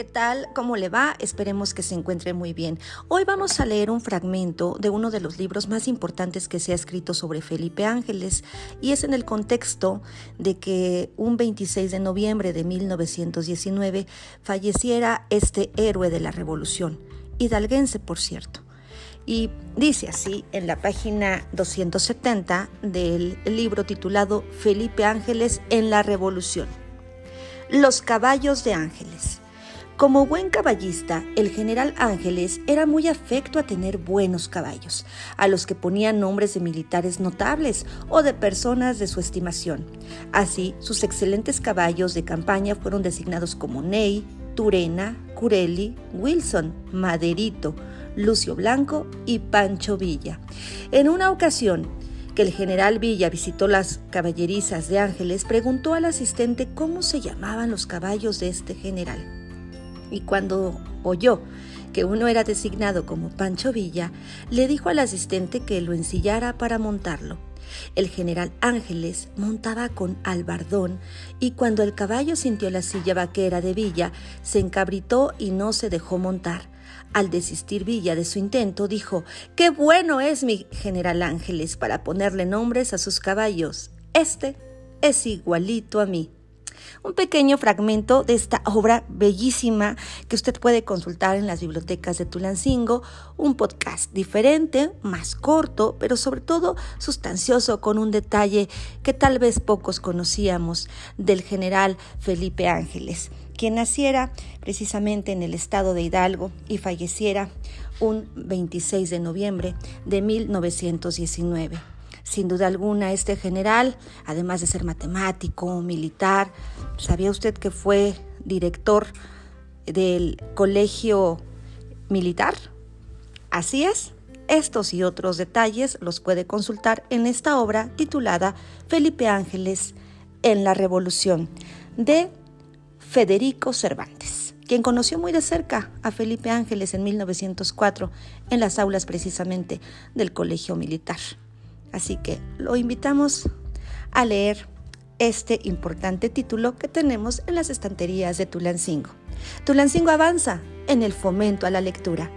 ¿qué tal? ¿Cómo le va? Esperemos que se encuentre muy bien. Hoy vamos a leer un fragmento de uno de los libros más importantes que se ha escrito sobre Felipe Ángeles y es en el contexto de que un 26 de noviembre de 1919 falleciera este héroe de la revolución, hidalguense por cierto. Y dice así en la página 270 del libro titulado Felipe Ángeles en la Revolución. Los caballos de Ángeles. Como buen caballista, el general Ángeles era muy afecto a tener buenos caballos, a los que ponía nombres de militares notables o de personas de su estimación. Así, sus excelentes caballos de campaña fueron designados como Ney, Turena, Curelli, Wilson, Maderito, Lucio Blanco y Pancho Villa. En una ocasión, que el general Villa visitó las caballerizas de Ángeles, preguntó al asistente cómo se llamaban los caballos de este general y cuando oyó que uno era designado como Pancho Villa, le dijo al asistente que lo ensillara para montarlo. El general Ángeles montaba con albardón y cuando el caballo sintió la silla vaquera de Villa, se encabritó y no se dejó montar. Al desistir Villa de su intento, dijo, ¡Qué bueno es mi general Ángeles para ponerle nombres a sus caballos! Este es igualito a mí un pequeño fragmento de esta obra bellísima que usted puede consultar en las bibliotecas de Tulancingo, un podcast diferente, más corto, pero sobre todo sustancioso con un detalle que tal vez pocos conocíamos del general Felipe Ángeles, quien naciera precisamente en el estado de Hidalgo y falleciera un 26 de noviembre de 1919. Sin duda alguna, este general, además de ser matemático, militar, ¿sabía usted que fue director del colegio militar? Así es. Estos y otros detalles los puede consultar en esta obra titulada Felipe Ángeles en la Revolución de Federico Cervantes, quien conoció muy de cerca a Felipe Ángeles en 1904 en las aulas precisamente del Colegio Militar. Así que lo invitamos a leer este importante título que tenemos en las estanterías de Tulancingo. Tulancingo avanza en el fomento a la lectura.